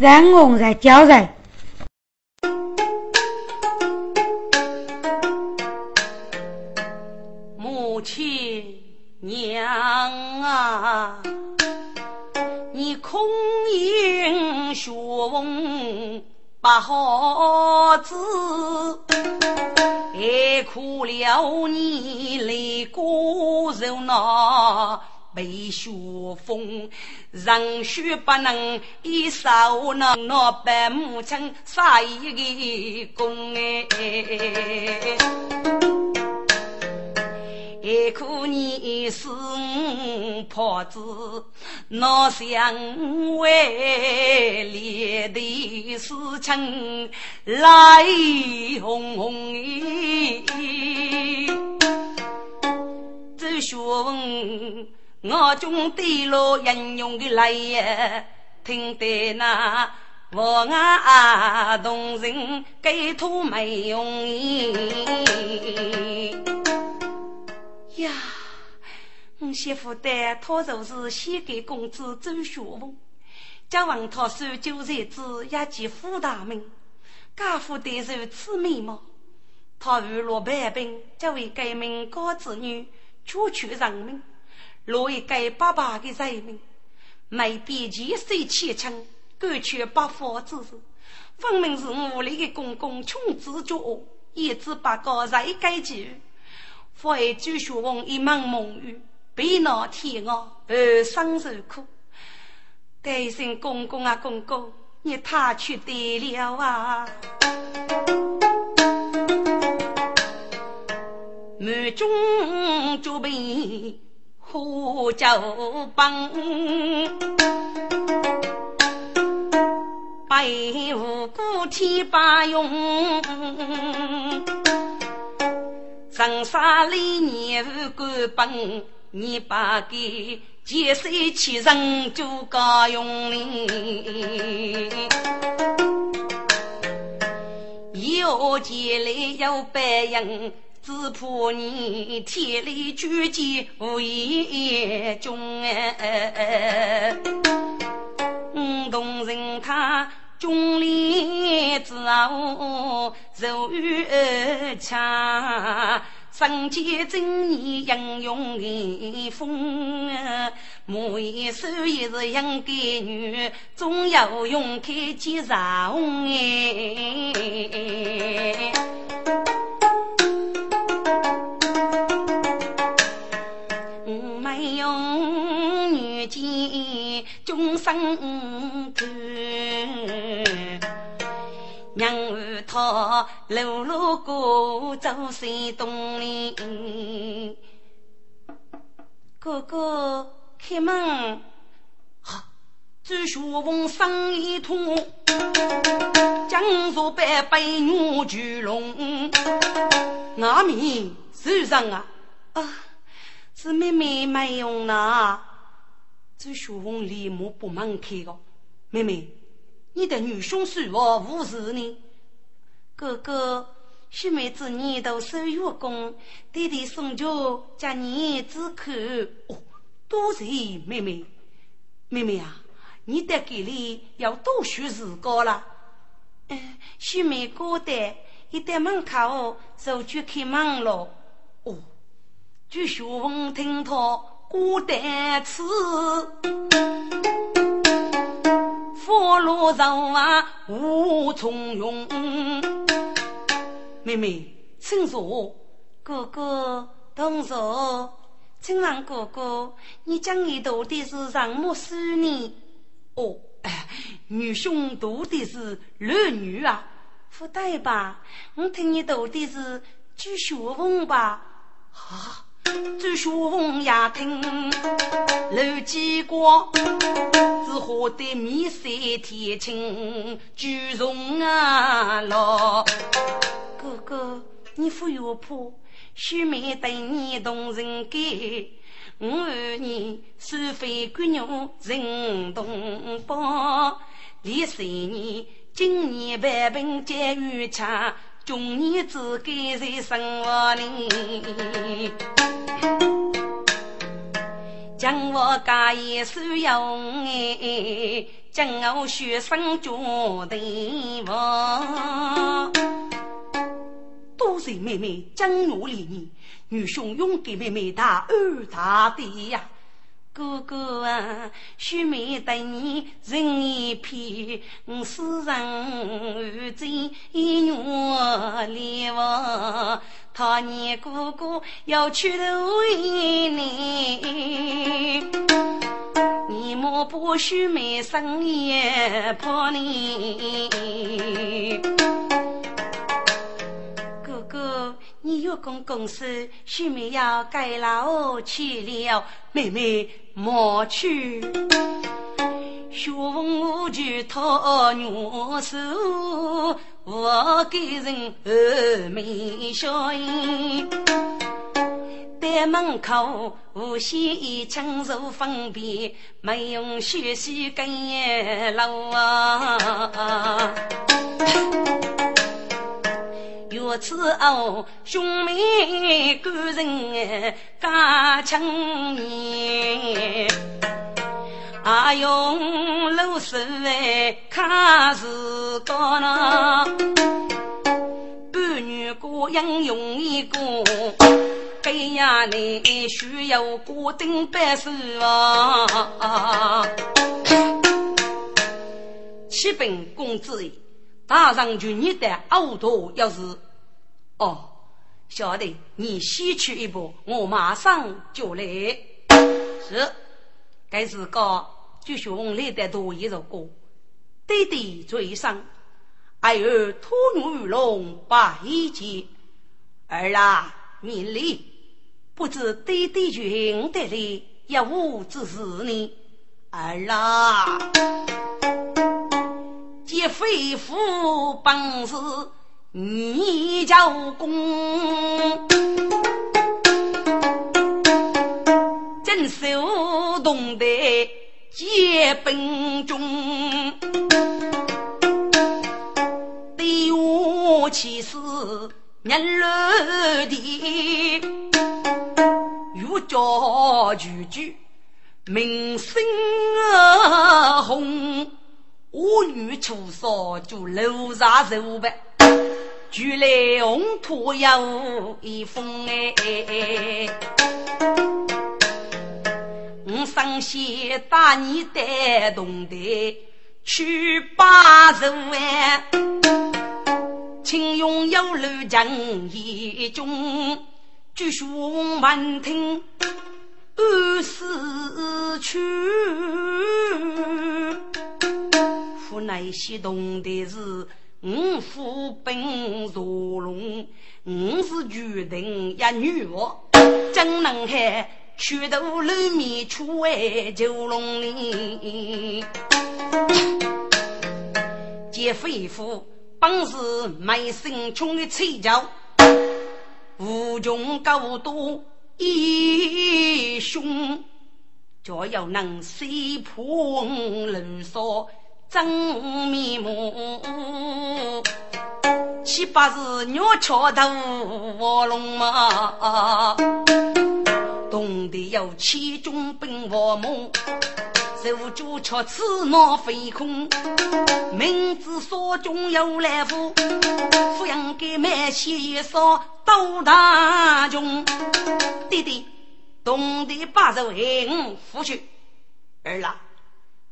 让我在叫人。母亲娘啊，你空饮血红不好子，还苦了你泪过肉闹。被雪封，人血不能一手能拿白母亲杀一个公哎，还可你是婆子，那想为连的事情来哄哄哎，这雪我中对路英勇的来呀，听得那我啊动人给土没用呀！我媳妇的他就是先给公子周学问，家王他手九才子也及富大名，家父的如此美貌，他如落百病，这位改名高子女，处处人命。落一个爸爸的人民，没边际谁前程，敢却不法之事，分明是屋里的公公穷自作，一知八告在该局。父爱朱学翁一门蒙雨，被恼天鹅而生受苦。担心公公啊公公，你他去得了啊！满中作病。苦酒帮，白无辜天把用，长沙里年无官本，你把给劫色欺人就高用哩，有钱来有白银。只怕你天理举荐无言中哎，同人他中立之后柔与强，身兼正义英勇的风，莫言手也是应该女，总要勇开接上哎。终生苦，娘儿她路路过走山洞里，哥哥开门，哈，朱学峰生一通，江苏百杯女巨龙，阿弥受伤啊，啊，是妹妹没用呢。周学峰脸目不忙开个，妹妹，你的女兄是我无事呢？哥哥，兄妹子你都手月功，弟弟送酒叫你只口。哦，多谢妹妹。妹妹啊，你得给里要多学时光了。嗯，兄妹过得一到门口就去开门了。哦，周学峰听他。孤单此，佛罗上啊无从容。妹妹，请坐。哥哥，同坐。请问哥哥，你讲你读的是什么书呢？哦，女兄读的是《论语》啊。不对吧？我听你读的是《朱学问》吧？啊。朱学峰也听楼记过，只好得面色天青，举重啊老哥哥，你不要怕，兄妹对你动人感，我儿你收费姑娘人同胞，历三年今年万病皆愈强。中年子该在生活里，将我家业收用哎，将我学生决定我。多谢妹妹将我怜悯，女兄永给妹妹打二大的呀。哥哥啊，须眉对你人一片，我世人。最愿恋我。他年哥哥要去投你，你莫不须眉生也怕你。你有功公事，须眉要该老去了，妹妹莫去。学问无惧讨女手，我给人峨眉笑颜。在门口无限轻柔分别，没用学习跟老啊。若此后兄妹感人加情绵。阿用露水来看时光呐，半女过英勇一个，给呀你需要过顶百事啊。启禀公子，大上就你的耳朵要是哦，晓得你先去一步，我马上就来。是。该是个就兄来的多一首歌，爹爹最上，儿儿托女龙把一结。儿啊，免礼，不知爹爹君得来，要无之事呢？儿啊，接肺腑本事，你教功。镇守东的结本中，对我起誓年老的，欲教句句名声红，我女出少就楼上走呗，举来红土有一封哎。我上仙带你带动的去八十万，请用有路将一中，举胸满听二四去。府内西动的是五府本坐龙，我是决定一女娃，真能海。许多楼面出外九龙岭，见飞虎本是卖身穷的吹角，无穷高度一凶，就要能识破人说真面目，七八十鸟雀头卧龙马。懂得有七种兵法梦，手脚却刺脑飞空。明知所中有来福，抚养给满血少斗大穷。弟弟，懂得把这为我扶去。儿啦，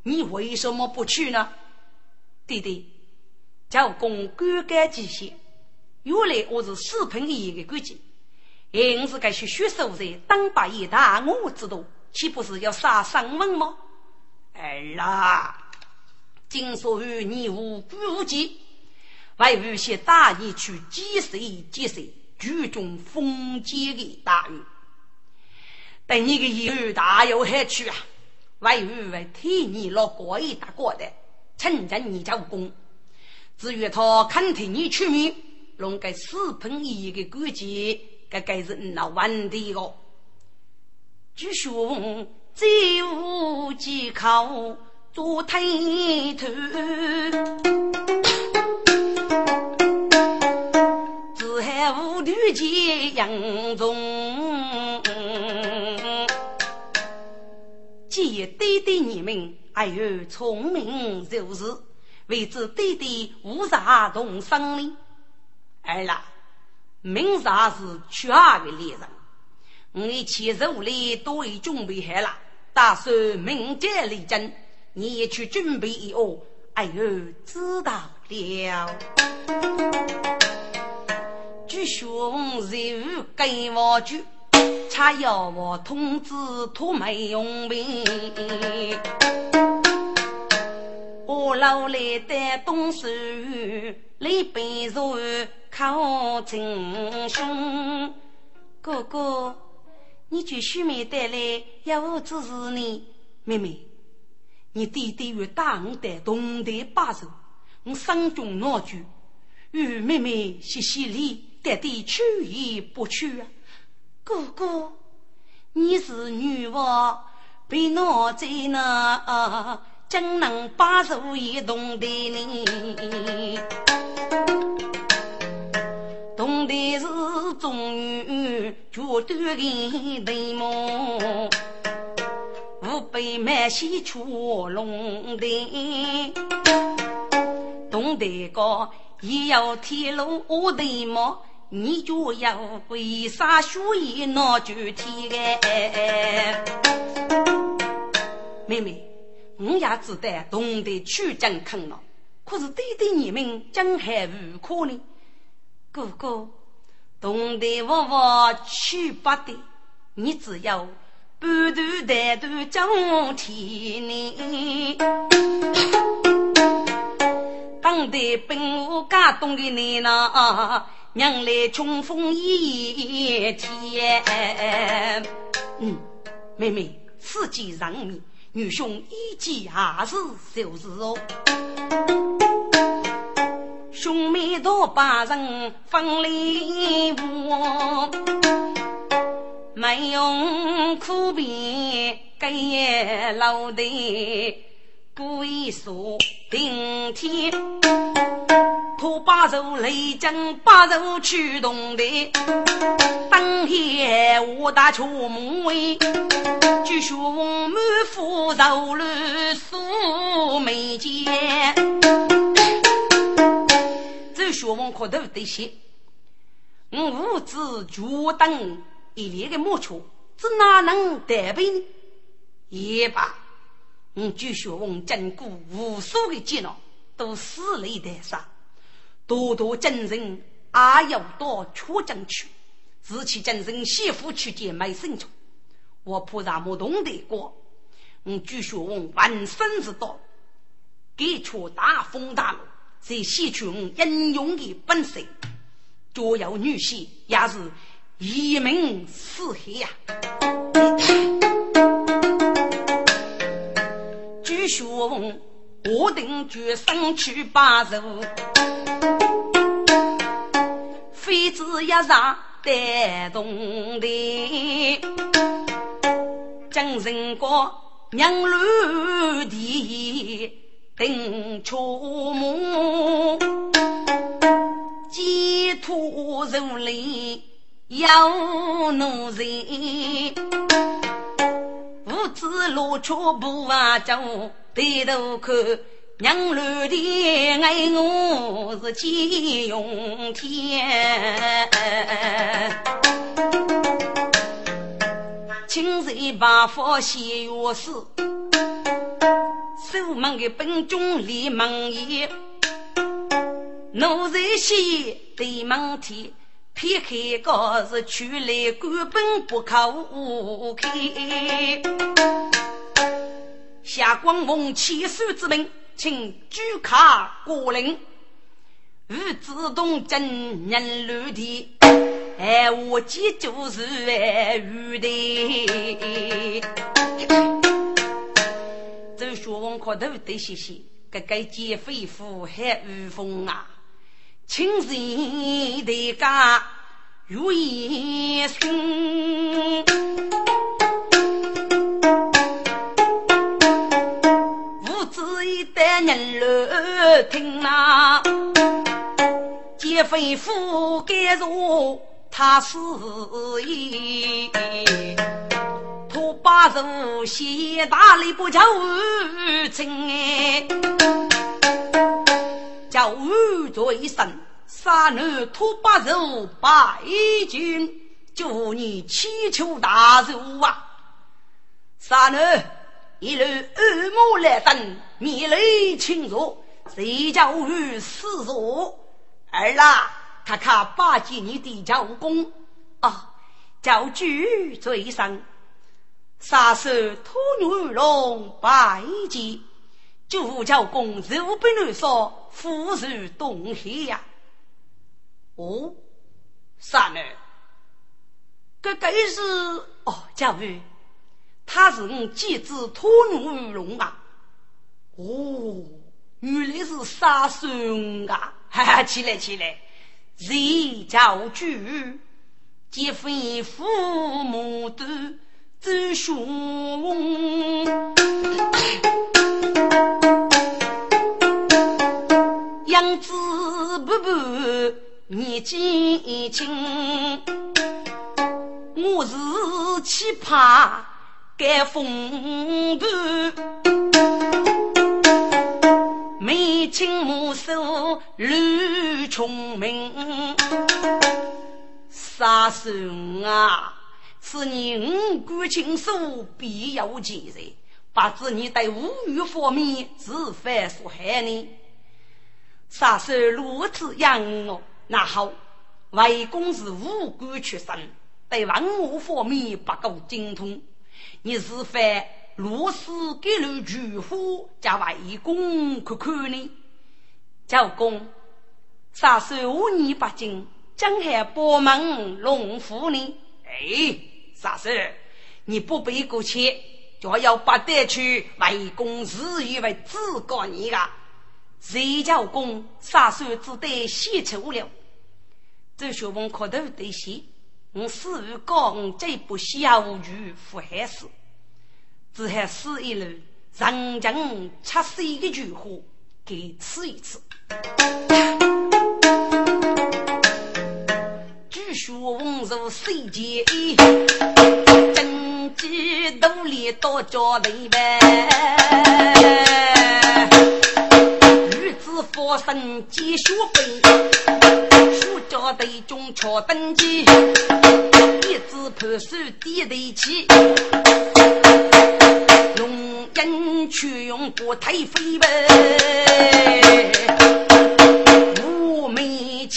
你为什么不去呢？弟弟，叫公干干几些。原来我是四品一的规矩。硬是该去学手在当把一大，我知道，岂不是要杀上门吗？儿啦，今所与你无辜无忌，为有些大义去击谁击谁，举中封建的大狱。等你个有大有害处啊！为有为替你落过一大过的，趁着你家武功，至于他肯替你出面，弄个四品一的估计。该该是那问题哦。据说最无忌靠做推头，只害无头见杨宗。既对对你们还有聪明柔智，为之弟弟无啥同生呢？儿啦，明啥是缺二的猎人，你七十五里都已准备好了，打算明天离阵，你也去准备一哦。哎呦，知道了。据兄日跟我去，恰要我通知托梅用兵。我老来的东手，李白如靠真兄。哥哥，你去书妹带来要我支持你，妹妹。你弟弟与大五代同台把守，我伤中闹剧，与妹妹谢谢礼，爹爹去意不去啊？哥哥，你是女娃，被闹在那，怎能把守也同台呢？同台是终于绝对的对梦。被满西出龙的，东台高也要铁路我的么？你就要为啥学一那具体的？妹妹，我也知道东台去真坑了，可是弟弟你们怎还无可呢？哥哥，东台我我去不得，你只要。半途带途江天呢，当代兵务家东的你呐，娘来冲锋一天。嗯，妹妹，此计让命，女兄一见还是小事哦。兄妹多把人分离我。没用苦辩，给老的故意说顶天，托八州雷将八州驱动的，当天我打出门威，据说满腹肉乱素眉间，学问可头得些，五子脚等。一连的木球，这哪能得病？也罢，我据学问经过无数的煎熬，都死里逃生。多多精神也要到出征去，自其精神媳妇去见没生存。我菩萨没懂得过，我据学问万生之道，给出大风大浪，在吸取我英勇的本色。若有女婿，也是。一门四海呀！据说我定决生去八州，妃子一上带动的，将人国娘绿的定出门，寄托如林。有奴才，五子落出不啊走，抬头看娘儿的爱我是金用天，亲自把佛写药师，守门的本中立门爷，奴才写对门天。撇开高是去来根本不可无开。下官奉千岁之命，请举卡过令，欲自动进人楼的，哎，我即就是哎玉的。这学问可头得些些，个个劫匪夫还无风啊！亲人的家如一生，无子一代人乐听呐，劫匪夫该如他死意，托八族谢大礼不叫无情哎，叫无罪神，杀奴托八族拜君，祝你祈求大寿啊！杀奴一路恶魔来登，面雷侵入，谁叫无死弱？儿啦，看看八戒你的教功啊！叫举嘴上，杀手托女龙拜见，就叫公肉不能说，富如东海呀！哦，啥呢？这该是哦，教育，他是我继子托女龙啊！哦，原来是杀手啊！哈哈，起来起来，谁叫举？结婚父母都走凶，养子不不年纪轻，我是奇葩改风度，眉清目秀绿聪明。杀生啊！是你五官清秀，必有前人，不知你在物欲方面是犯所害呢？杀手如此养我，那好，外公是五官出身，对文武方面不够精通，你是犯如此给路巨虎，叫外公看看呢？教公，杀手五年不进。江海伯门龙虎呢？哎，啥事？你不背过去，就要不得去为公事业为自告你啊！谁叫公杀手只得写出了？周学问可头得谢，我似乎讲这不小于富海事，只还死一路，人将七岁的菊花给吃一次。学文如水间，真机独立到家里呗。女子发生皆学本，书家对中敲登基，一字判书点对起，用人去用不太飞呗。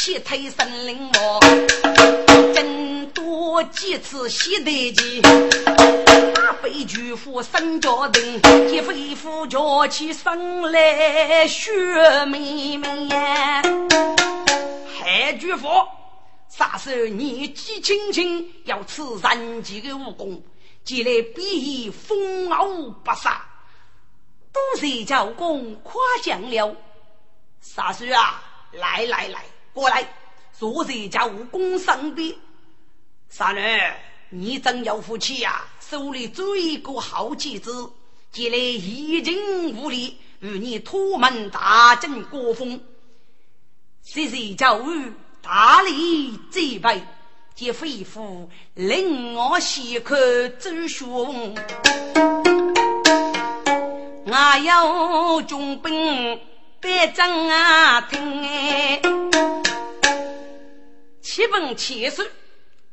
七推森林毛，真多几次洗得机，大悲巨富三家人，一飞夫叫起生来血妹妹呀！海巨富，杀手年纪轻轻要吃人级的武功，既来比风傲不杀，都是教公夸奖了。杀手啊，来来来！过来，昨日叫武功上的三人，你真有福气呀！手里做一个好棋子，借来一尽无力，与你托门大阵过风。谁日叫我大力祭拜，借恢复令我细看周雄。我有重兵，别争啊听哎。七分七书，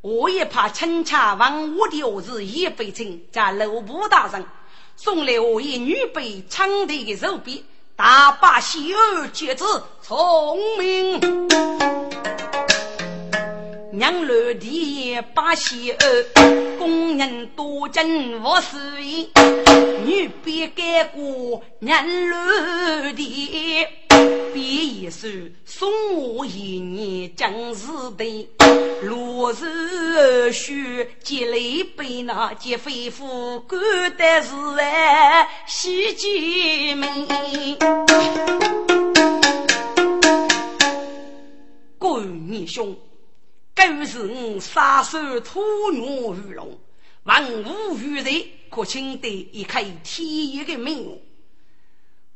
我也怕陈家王我的儿子叶飞清在楼部大人送来我一女被抢的的手臂，大把喜儿皆知聪明，娘儿的把喜儿工人多真无私意，女别改过娘儿的。别一首送我一年将士的，落日雪积累被那劫非夫干的是哎喜姐妹。各位兄，狗是我杀手屠牛鱼龙，万物于人，可请得一开天一的名。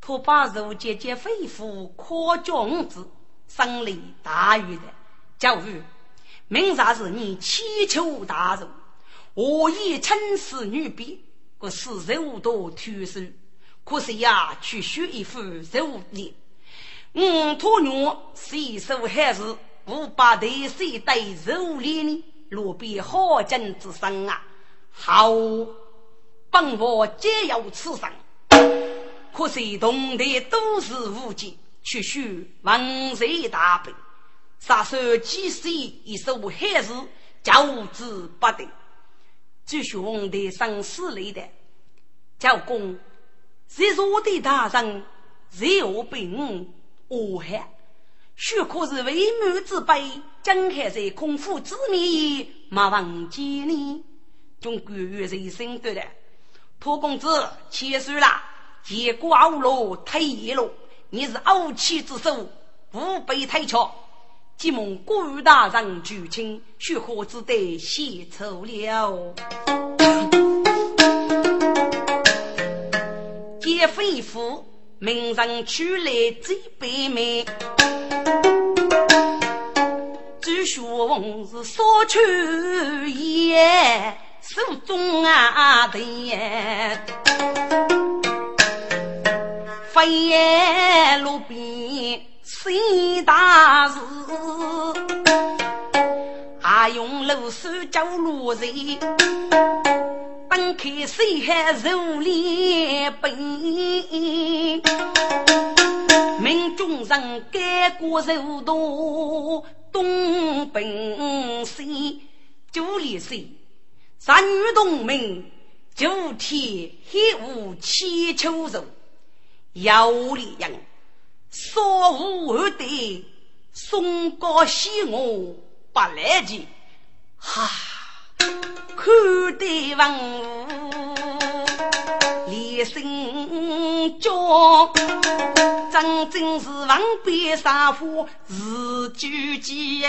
托把肉姐姐肺腑夸奖子，生理大于的教育，明啥是你祈求大寿，我也亲视女婢，可是肉多突手，可是呀，去学一副肉脸。我托女随手还是五百对谁带肉脸呢？路边好景之声啊，好，本我皆有此生。可惜同台都是无忌，却须万岁大悲。杀手几岁一手害事，教之不得。据说皇帝生死类的，教公，谁说的大人，谁我病我害？许可是为母之辈，江海在空腹之年，莫忘记你。中国人生对的，托公子千岁了。结果熬了退了，你是傲气之首，不被推敲。即蒙古大人举亲，须何只得献丑了？劫匪夫，名人取来最悲美。据说是所求也，手中啊的。飞路边行大事，还用露水浇路人，本开水海如脸奔。命中人改过柔多，东奔西，九里水，三女同名，九天黑雾七秋柔。有力人，所无二的松高西我不来及，哈，看得文连声叫，真正是王边杀夫是举计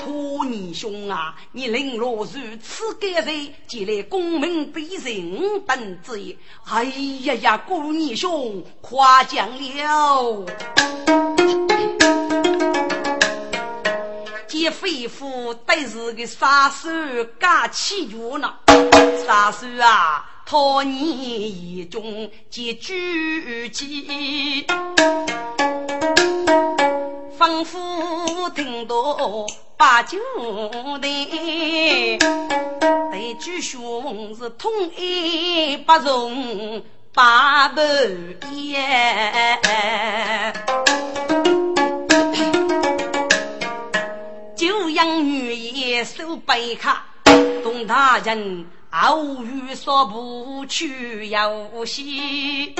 托你兄啊，你领落如此干脆，既来功名必人等之意。哎呀呀，姑你兄夸奖了。见飞夫得是个杀手，敢欺辱呢？杀手啊！托你一中结举计，仿佛听到八九的，对举兄是同一不容八百言，九阳女也收白卡，董大人。偶遇说不去游戏，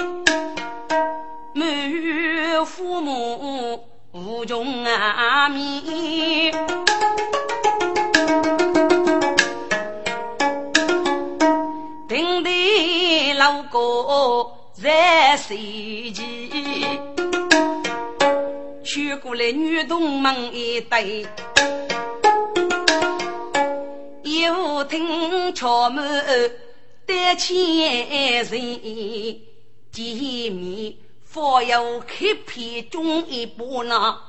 满父母无穷阿弥，听得老哥在谁记？娶过来女同门一对。又听敲门，得千人见面，方要开篇中一把呢。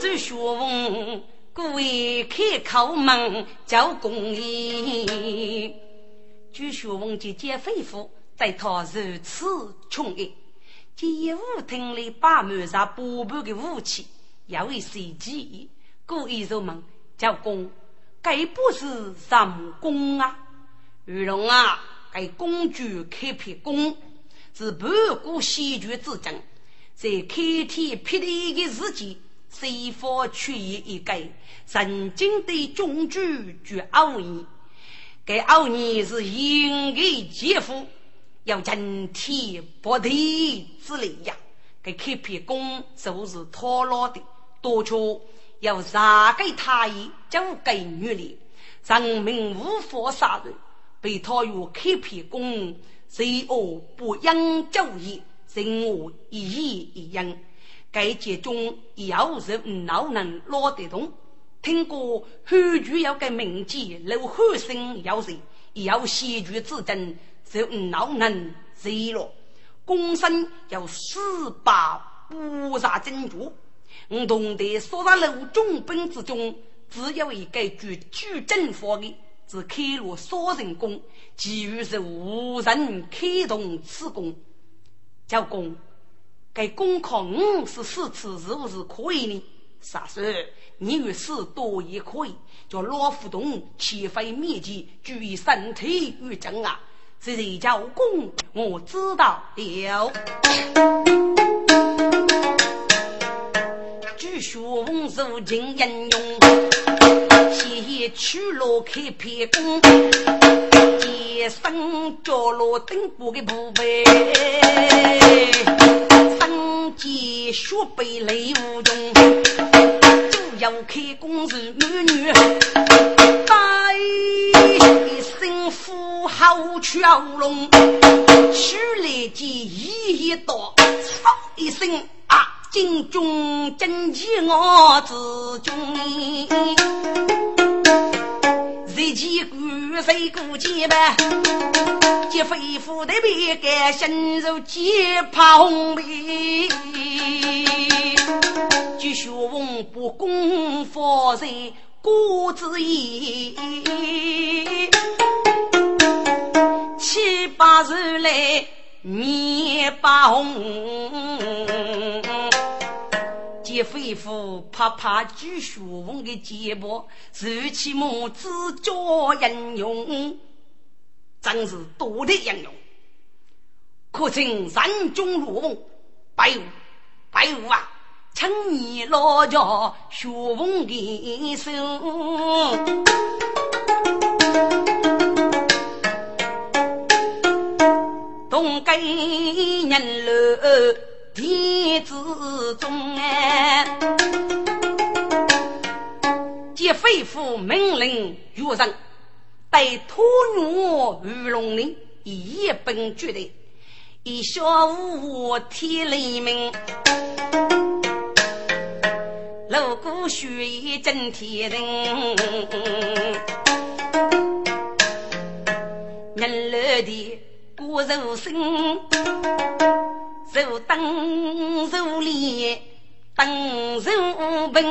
周学问，各位开口门叫公义。周学问姐姐吩咐，在他如此穷爱，见舞厅里摆满上八百的武器，要为谁计？故意入门叫公。该不是什公啊？玉龙啊，该公主开辟宫，是盘古戏剧之争，在开天辟地的时期，谁方出现一个曾经的中主绝傲年？该傲年是应该劫富，要惊天不地之类呀！该开辟宫就是套牢的，多求。要杀给他意，交给女的，人民无法杀人，被他用开辟弓，罪恶不应就义，人我一意一样。该节中要是老能拉得动，听过汉剧要给名记，刘汉生要谁？要戏剧之争，就老能谁了？公生要四把乌纱珍珠。我同的所在路中本之中，只有一个具具政法的是开罗杀人工，其余是无人开动此功。教公，该功考五十四次是不是可以呢？啥事？你与事多也可以。叫老虎洞起飞灭迹，注意身体与正啊！这是教公，我知道了。据说文如今应用，先取罗开片工，接生着罗顶部的部位，生接血背泪无中，主要开工是美女，带一身富豪俏容，取来见一一刀，嗖一声！金中真气我自中，谁见古谁古剑吧？结肺腑的别干，心如结怕红梅。就学文不功夫在孤子意，七八日来面把红。接肺腑，啪啪举学问的肩膀，竖起拇指教英勇，真是多的英勇。可称山中如翁，白雾白雾啊，请你老家学问的手，东该人了。天之中哎，接肺腑命令岳人，对托女玉龙林一本绝对，一小无天雷鸣，锣鼓血液震天人，人乐的鼓柔声。手灯手里灯手本，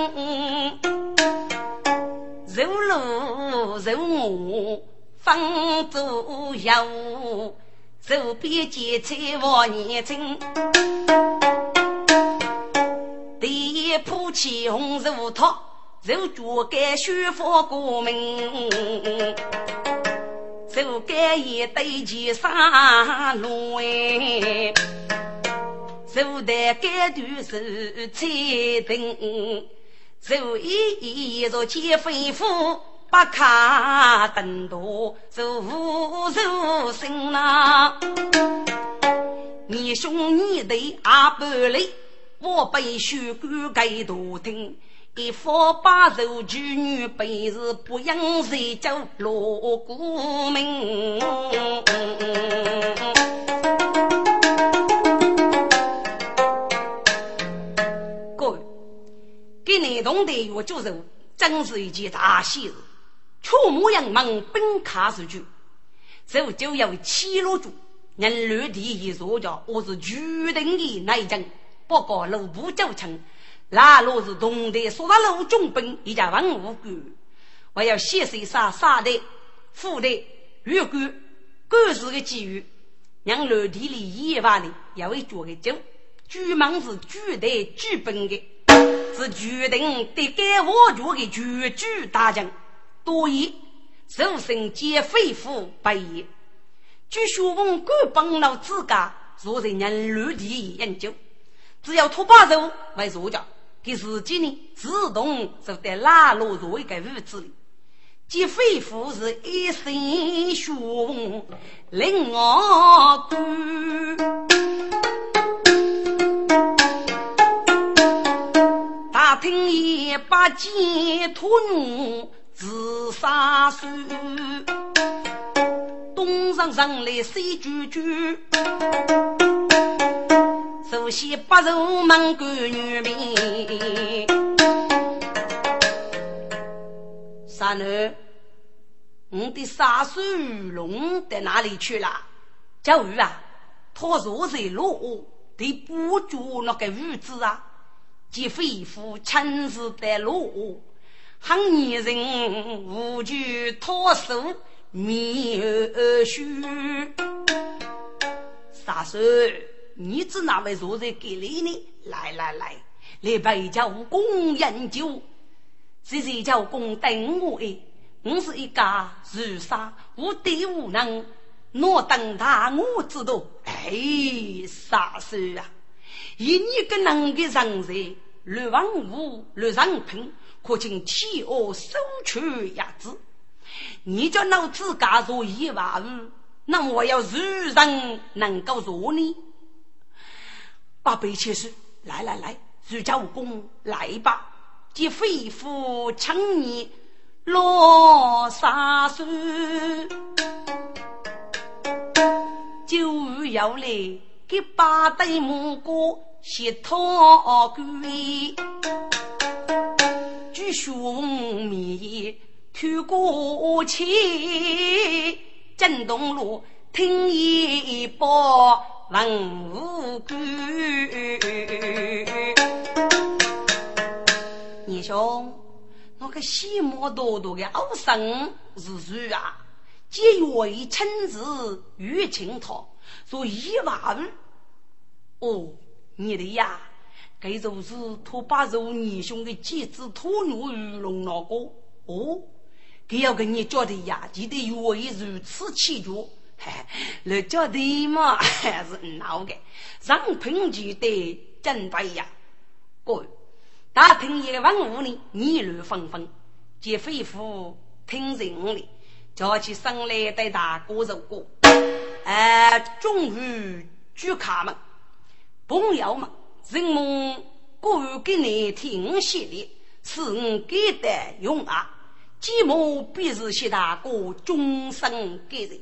手路手我方左右，手边剪彩望年轻，第一铺起红手套，手脚盖雪花过门，手盖一对金沙路哎。手戴盖头是彩灯，手一着接飞虎，把卡等多，手扶手伸呐。你兄你弟阿不累，我背书干盖多听，一夫把手举女本事不养谁叫锣鼓鸣。给内同的岳教授，真是一件大喜事。触目仰望，本卡出去，这就要七落住。人绿地一说叫我是决定的内政，不过路不就成。那若是同的说他路中本，一家文武官，我要谢谁杀杀的、副的、越官，各是个机遇。让绿地里一万的要会做个酒，举门是举的举本的。是决定得该我国的绝举大将，多疑，受身皆肺腑不义。据说文官帮老自家做人人绿地研究，只要托把手为作家，给自己呢自动就得拉落入一个屋子里。即肺腑是一身血文，令我干。听一把剑托女自杀手，东上上来谁句句？首先不入门关女兵，三儿，我的杀手龙在哪里去了？小鱼啊，他若在路，得不住那个屋子啊。即肺腑亲自的路，恨女人无惧脱手面须。三叔，你指哪位坐在给里呢？来来来，来陪教公饮酒。谁谁叫公等我哎？我是一家如沙，无敌无能。我等他，我知道。哎，傻叔啊！以你个能的人才，六王武，乱上品，可请天下收取鸭子。你叫老子干做一万五，那我要如人能够做呢？八百七十，来来来，如家武功来吧！即肺腑强你落沙水。就要来给八对母哥写讨归，举兄妹推过去，震动路听一报问无归。二兄，那个西莫多多的奥生是谁啊？借为亲自与情讨，说一万哦，你的呀，该就是托把肉二兄的妻子托女玉龙那个哦，该要跟你交的呀，记得愿意如此祈求，嗨，那交的嘛还是闹的，上品就得真对呀。各位，大听一万五呢，议论纷纷，皆恢复听人的。叫起生来对大哥如过，哎，终于举卡们，朋友们，人们过给你听系列，是我给的用啊，寂寞必是谢大哥终生给人，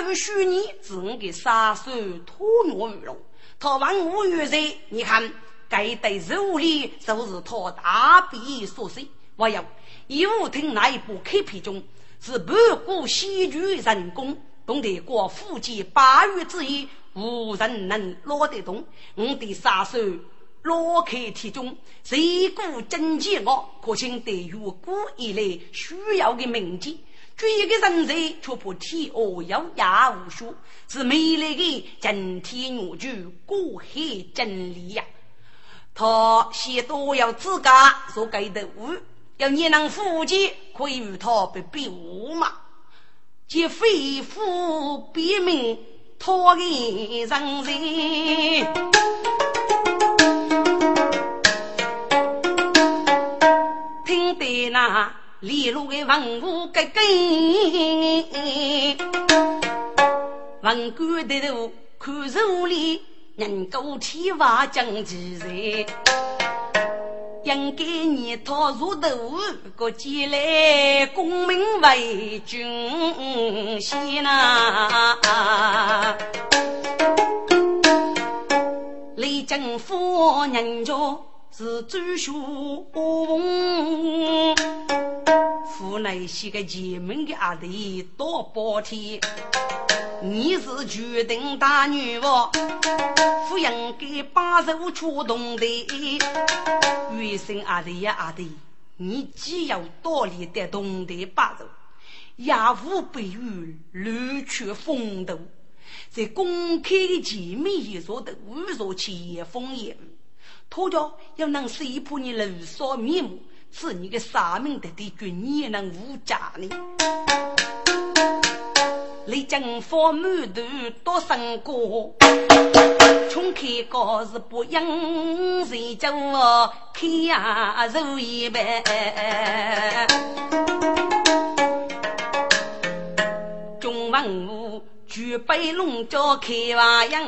狗许你是我的杀手托诺玉龙，他万无一失，你看该对手里就是他大笔所写，我要义务听那一部 K P 中。是盘古戏剧人工，懂得过福建八月之夜，无人能捞得动。我的杀手拉开天中，谁故真见我？可请对于古以来需要的铭记。追一个人才，却怕天下要压无数，是美丽的整天女剧，过海真理呀！他先都要自家所给的物。要你能付钱，可以与他被比武嘛？借肺腑别名，托给人人。听得那李路的文武格格，文官的头看手里，能够提拔将其人。应该你套入头，个进来功名为君先呐。雷政府人家是周学问，府内是个前门的阿弟多包天。你是决定大女王，不应该把手出动的。原生阿弟呀阿弟，你既要道理的懂得把手，也无不与乱却风头，在公开的前面一说的侮辱起风言，他家要能识破你庐山面目，是你个杀命的的军，你能无假呢？雷将方满头多生过，穷开高是不应，谁叫我开呀如一般？中文武举杯龙角开花样，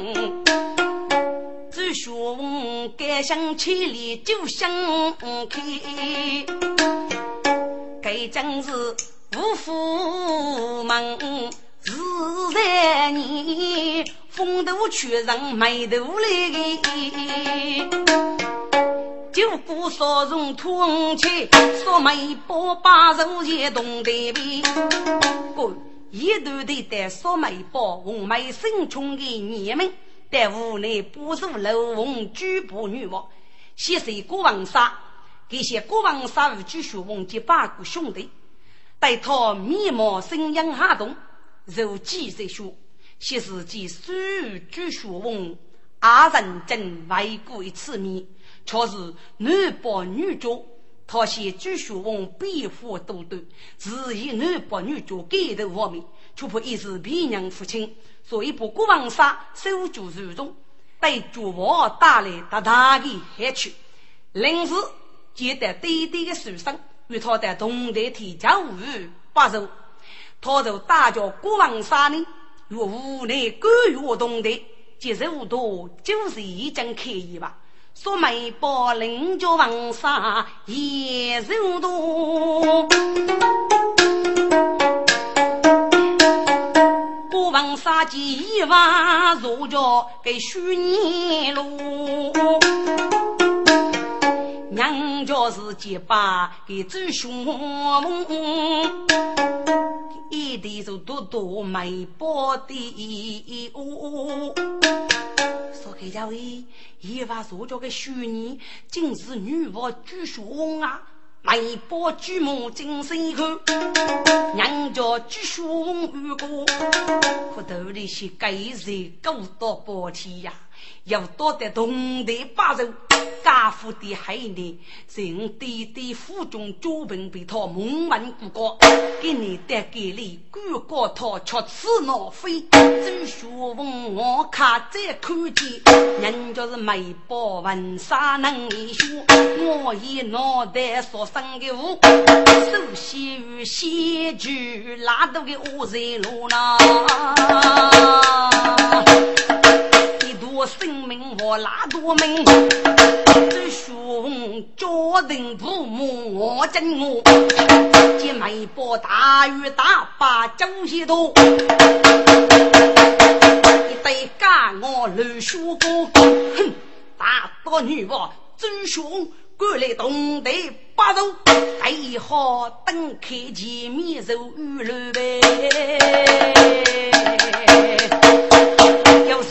只兄该想千里就想开，该真是无福门。自然你风度却人眉头来，就顾少容土五七，说眉包把手也懂得比。哥，一头的带说眉包红眉生穷的年们，在屋内不住楼红举步女王，携手过王沙，这些国王杀无举学问及八股兄弟，待他面貌声音哈动，如记在书，昔日即属举学问，二人正为过一次面，却是男扮女装。他先举学问，变化多端，自以男扮女装改头方面，却怕一时别人父亲，所以把国王杀收住手中，对主王带来大大的害处。临时接待弟弟的书生，与他在同台提交无不受，他就大叫国王杀呢，若无奈甘愿同台，接受多就是一阵可以吧。说媒婆领着王杀也受多，国王杀几万入着给虚拟路，娘家是结巴给走凶，一地就多多媒婆的哦。说给家位，一发所教的虚拟，竟是女娲举雄啊！媒婆举目精神口，娘家举雄遇过，可头里些盖人勾到半天呀！要多得同台把肉，家父的孩子，人弟弟府中脚本被他蒙瞒过过，给你带给你官告他却此恼非。周学问我看再看见，人家是媒婆文啥能一说，我以脑袋所生的物，首先与先去拉到个恶人路呢。我生命我拉多命，这兄家庭父母我真我，姐妹把大鱼大把酒些多，一对干我流血过，哼，大多女娃真凶过来东台八路，最好等开前面受雨露呗。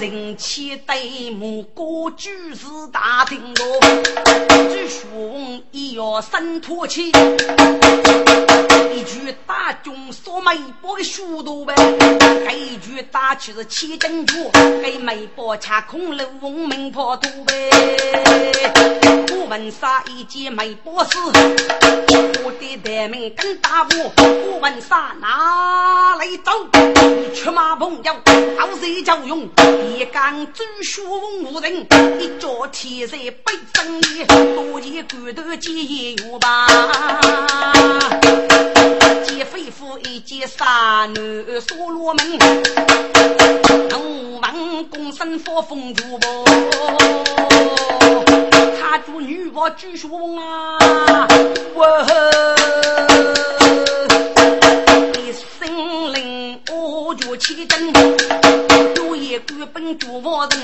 人气对目，过举是大听罗，举雄一要生脱气。一句大军说媒婆的速度呗，一句打去是千真脚，给媒婆掐空了文明破肚呗。我问啥一见媒婆死，我的大名更大我。我问啥哪里走？你出马朋友，好谁教用？一杆走学无人，一脚踢在背上里，多见骨头见肉吧。见飞虎一见杀男所罗门，能王公身发风烛不？他做女王举学问啊，哇！我就起阵。一官本主王人，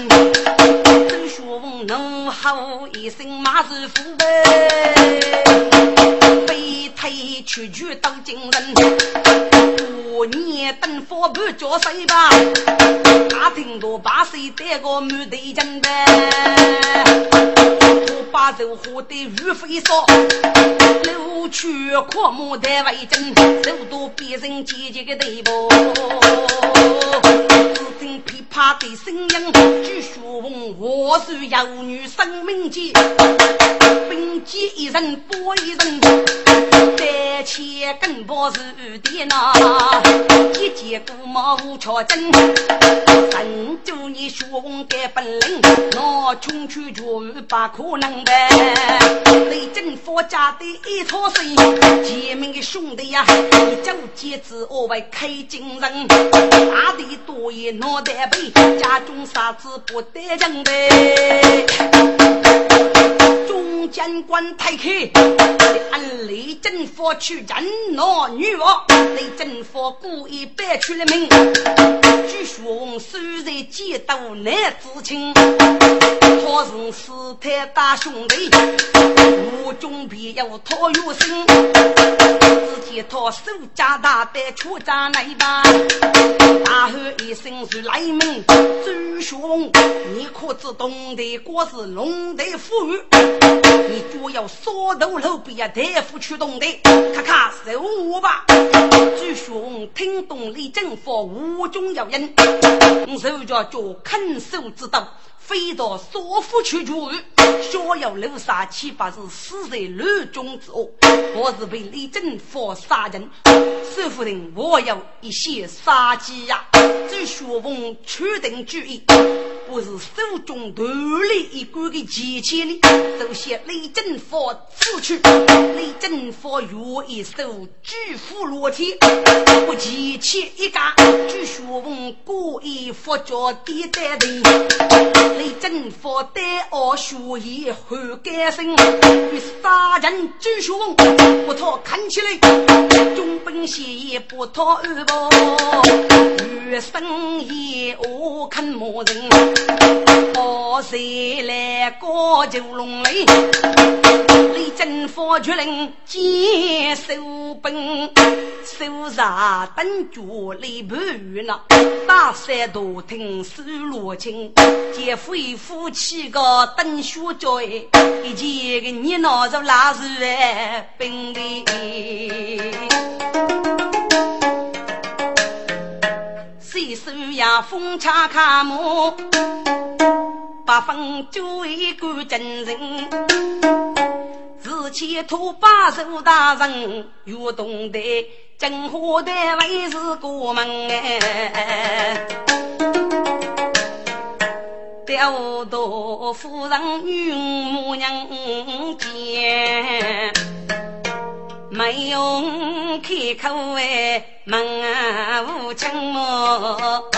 周学问怒吼一声马师傅呗，被推出去当金人，过年等佛不叫谁吧，大厅多把谁带个满头金呗，我把这火的如飞烧，流去阔木台为证，走到别人姐姐的地步。噼啪的声音，据说我是妖女生命剑，并肩一人拨一人，三千根宝是的呐，一件古毛无巧真，神州你学问的本领，那穷去绝不可能呗。雷震佛家的一套水，结命的兄弟呀，一脚截子我为开金人，大地多也脑袋。家中啥子不得人呗？中监官太开，按雷震佛去人闹女娃，雷震佛故意摆出了名，据说虽然见到难知情，他是师太大兄弟，我中必有他有心，只见他手家大板出战来吧，大喝一声是来命。周兄，你可知东的国是龙的富裕？你就叫扫头路边大夫出动的，看看受我吧。朱雄听懂李正福无中有因，手脚脚肯手之道。飞到少妇去住，逍遥楼上岂不是死在乱中之恶？我是被李正福杀人，师夫人，我有一些杀机呀！这学问确定主意，不是手中夺了一杆的机器里，就写李正福此去。李正福若一手巨斧落天，我机器一架，据学问故意佛教地带人。李正福带我学艺换改生，与杀人追凶，不讨看起来，中本邪也不讨二报，余生也我看魔人，我谁来高九龙雷？李正福决定接手本，手上等住李不语呢，大山多听思罗情，姐夫。为夫妻个等学教一见个你拿着拉住哎，本领。谁手呀风茶卡木，八分一个真人，自前土八手大人，又懂得真火的为是过门哎。雕多夫人与母娘见，没用开口哎，门无情么？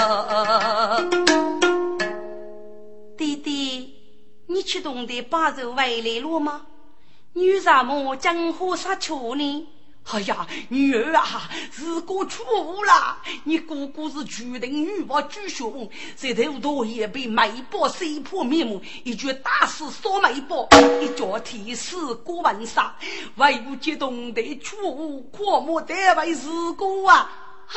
弟弟，你去懂得把肉回来了吗？女什么江湖杀球呢？哎呀，女儿啊，如果出屋了，你姑姑是决定欲把巨凶，这头多也被媒婆撕破面目，一句打死扫媒婆，一脚踢死郭文杀，为吾激动的出屋，阔莫得为事故啊！啊！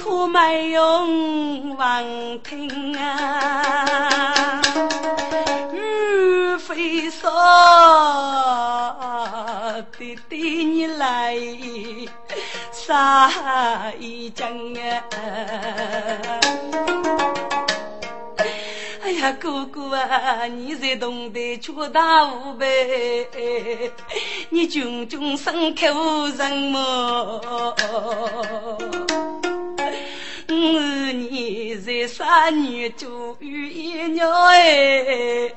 托没用王听啊！弟弟你来杀一将啊！哎呀，哥哥啊，你在东北出大雾呗？你炯炯生口人么？我你在啥女做一鸟哎？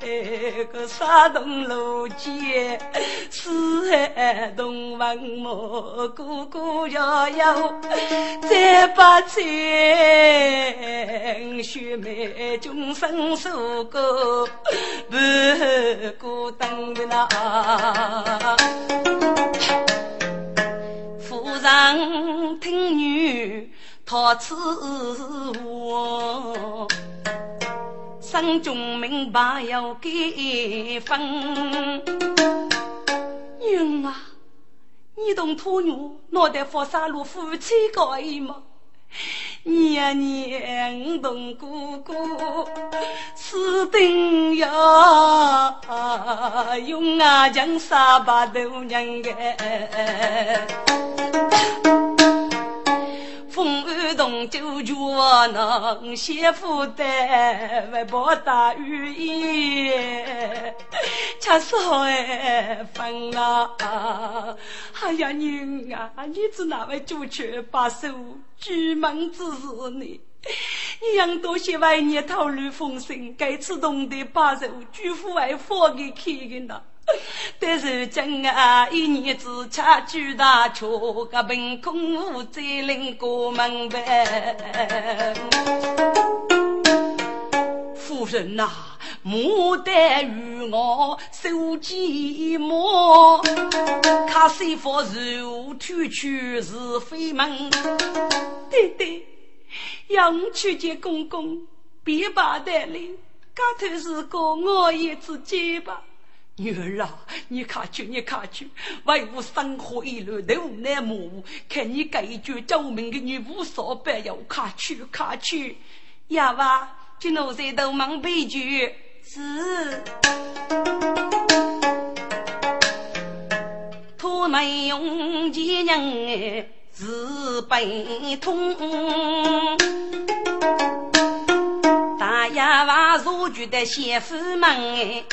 个山东路街，四海东王莫哥哥要要再把钱，学妹终生受过不孤单的那夫人听女。他此我，心中明白要给分。娘啊，你同托女脑袋发啥路夫妻高义吗？你呀你同哥哥死定要用啊将沙把头娘个。风雨同酒绝能媳妇的外婆大雨夜，恰少哎分啊！哎呀娘啊，你是哪位主角把手举门之事呢？你让多些为你讨论风声，该次懂得把手举父外放给开的呢？但是今啊，一年只吃巨大吃个凭空无再领过门呗。夫人呐，牡丹与我手寂寞，看谁佛如推去是非门。对对，杨去见公公，别把带来，刚头是个我也之间吧。女儿啊，你卡去你卡去，为我生活一路都无奈，看你解决救命的女巫说不要卡去卡去，呀娃，今我在都忙悲剧，是，托没用钱人是悲痛。大爷娃入局的媳妇们，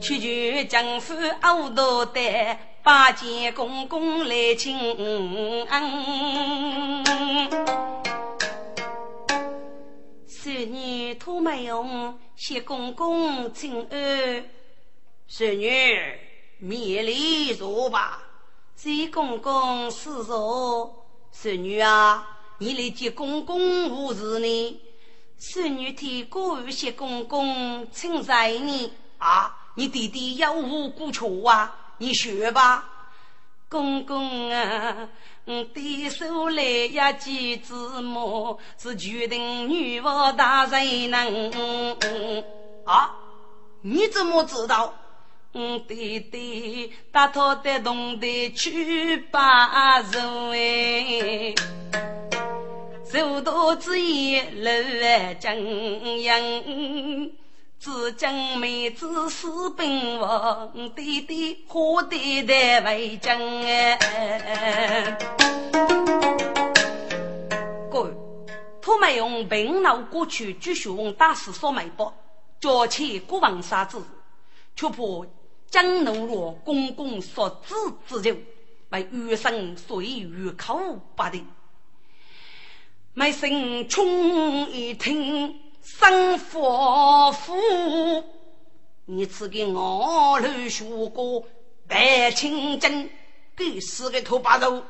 去求政府欧多的八戒公公来请恩。孙女托没用，谢公公请安。孙女免礼坐吧。谢公公施坐。孙女啊。你来接公公无事呢？孙女替过谢公公请在你啊！你弟弟有无过错啊？你学吧，公公啊！我的手来呀，几字母是决定女王大人能啊？你怎么知道？我弟弟打他的动的去把肉哎。走到之夜楼正阳，只将妹子私奔王弟弟何得的为将哎！各位，他们用平脑过去继续往大师所脉搏，交起国王杀子，却怕江怒若公公所指之求，为余生岁月口不的。麦声冲一听，生佛父，你只给我来学过白清真，给死个头把头，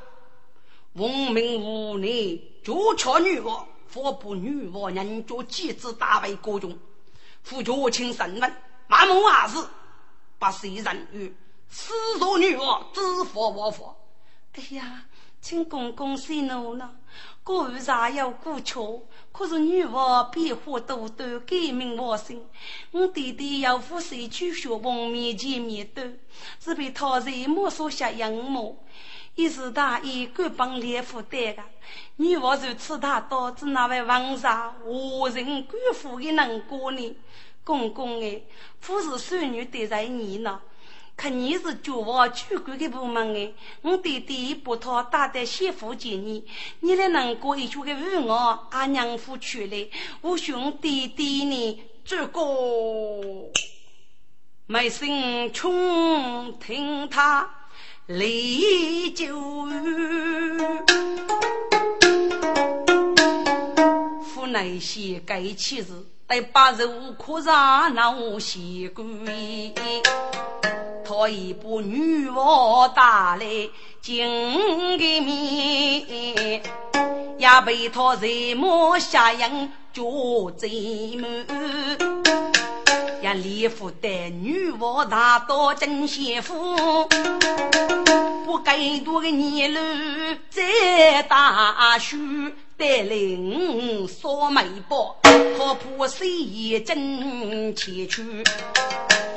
闻名无内，就瞧女王，佛不女王人着机子大为国中，夫绝情神文，满目还是把谁人与？死若女王，知佛我佛。哎呀，请公公息怒了。故然有过错，可是女王变化多端，改名换姓。我弟弟要负谁去学问面前面对，只被他人摸索下养母。一时大意，敢帮连负担的。女王如此大刀子，那位王上何人敢负的能过呢？公公哎，不是孙女得罪你呢。看你是绝望主管的部门哎，我弟弟把他打得媳妇见你，你来能过一句的问我，阿娘夫出来，我兄弟弟呢？这个没心穷听他离酒，府内些该妻子，得把肉可让闹些鬼。他已把女王带来见个面，也被他人马下营捉贼满，也连负带女王大刀真媳妇，不该多个年路在大树。带领扫眉包，他怕谁也真前去。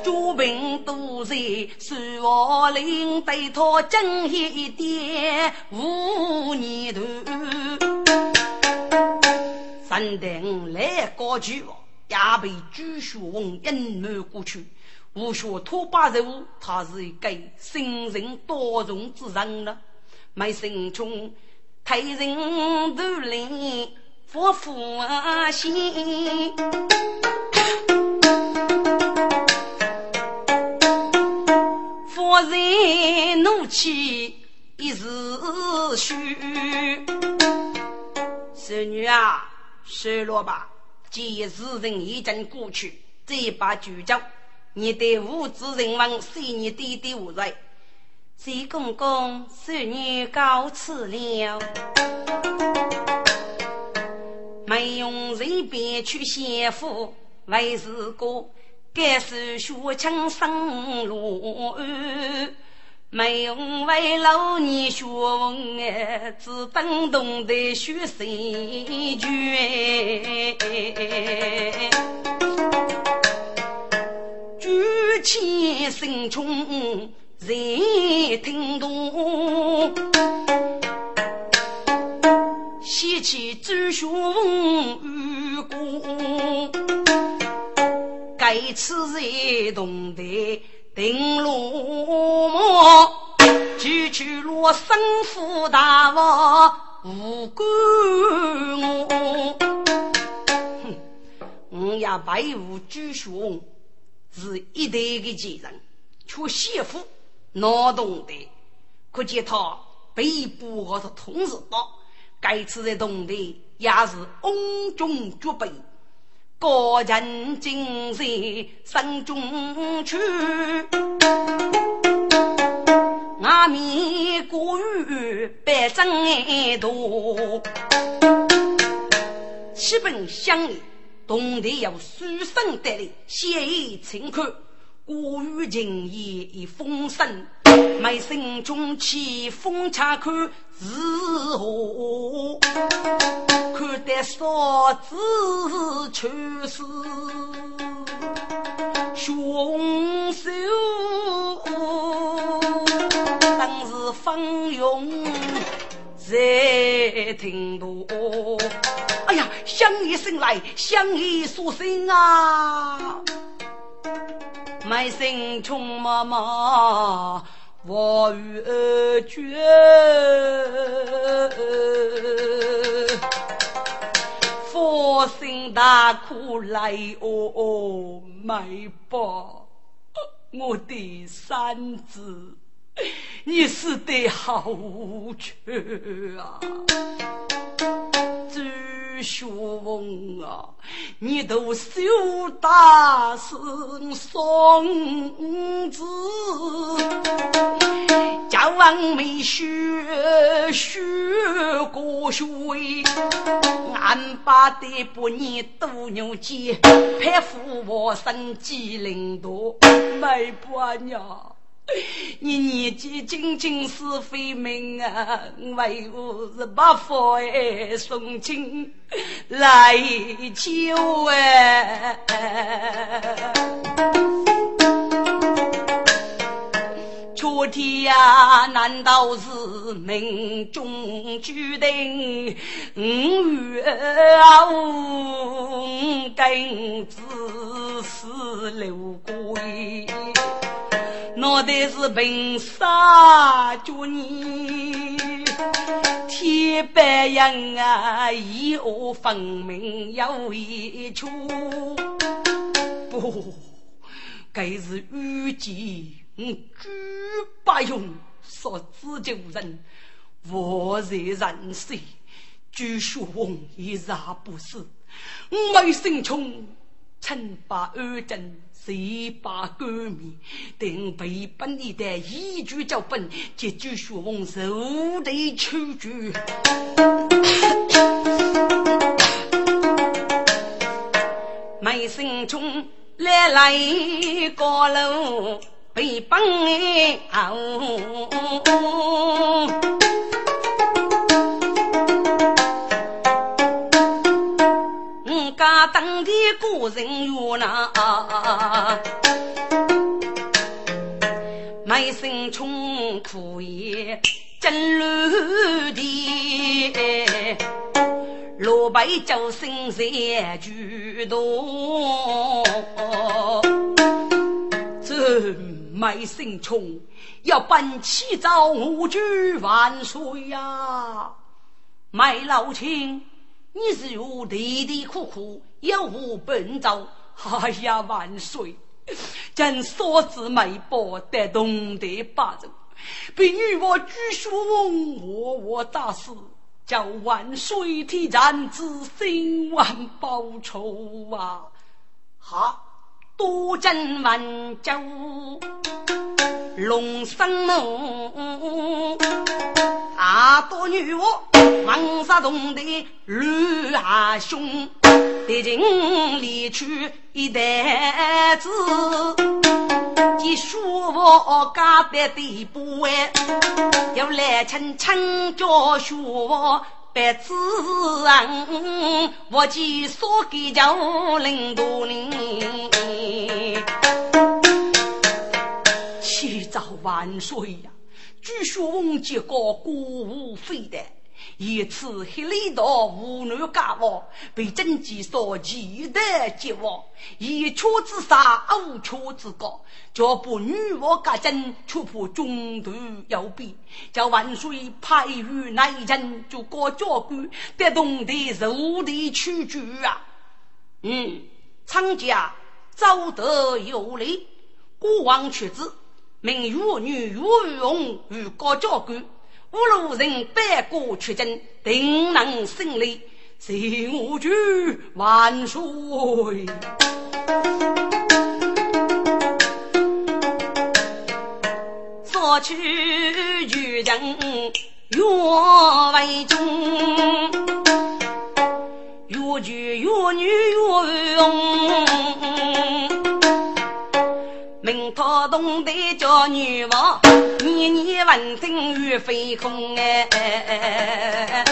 朱兵都在水瓦林，对他真一点无念头。三等来高举，也被朱学文隐瞒过去。无学托把肉，他是一个心仁多容之人了，没心中。太人都来佛父心，气一时虚。孙女啊，收了吧，既事情已经过去，这把酒酒，你对无知人王随你弟弟无罪。谢公公，孙女告辞了。没用人便去先夫，为是个该是学枪生路。没用为老年学问哎，只等懂得学三句。举起身冲。人听懂，喜气周旋与共，该此人懂得定落寞，举去了生父大王无辜我。哼，我也白无举雄，是一代的杰人，却媳妇脑洞的，可见他被捕或是同事到，该次在洞里也是瓮中捉鳖。个人精神生中去，阿弥古语百真多。七本相里，同地有书生得来，写意清看，古语情意已风声。眉心中起风恰看是何？看得嫂子却是凶手，当时方勇在听多。哎呀，响一声来，响一说声啊！卖身穷妈妈。我与儿绝，佛心大苦来哦哦，买吧，我的三子，你死得好缺啊！学问啊，你都修大师双子，家王没学学过学，俺爸的不你斗牛鸡，佩服我生机灵多，没把娘。你年纪轻轻是非命啊，为何是把佛哎送亲来求哎？秋天呀，难道是命中注定？五月五更子是流鬼。我的是凭啥叫你天白杨啊？以恶分明有一处，不，该是遇见举不用说自救人，我在人世，举书翁也啥不是，没心穷，称把二镇。谁把革命定为本地的一举脚本，结局学翁受的处决。梅心中来来高楼被崩哦。当地古人哟那，卖身穷苦也真路的，老百叫声在举多。这卖身穷要办起早五举万岁呀，卖老亲。你是我地地苦苦有无本朝，哎呀万岁！朕所知美宝得东得八州，被女娲举雄，我我大事，叫万岁替咱子兴万报仇啊！好，多真万州。龙生怒，大多女娃王杀洞的吕阿兄，敌情离去一代子，你说我家的地不歪，要来称称叫说白子人，我既说给叫领多人。启奏万岁呀！据说王杰高国无非的，一次黑里道无奈家亡，被贞吉所期待结亡。一却之杀，无却之高，叫不女王家珍，却怕中途有变。叫万岁派于内人，就各教官得动的肉地取据啊！嗯，参家早得有礼，国王却子命玉女玉容与各教官。五路人百过出征，定能胜利。谢我举万岁！说去举人越为重，越举越女越勇。明朝东的叫女王，年年闻听雨飞空哎。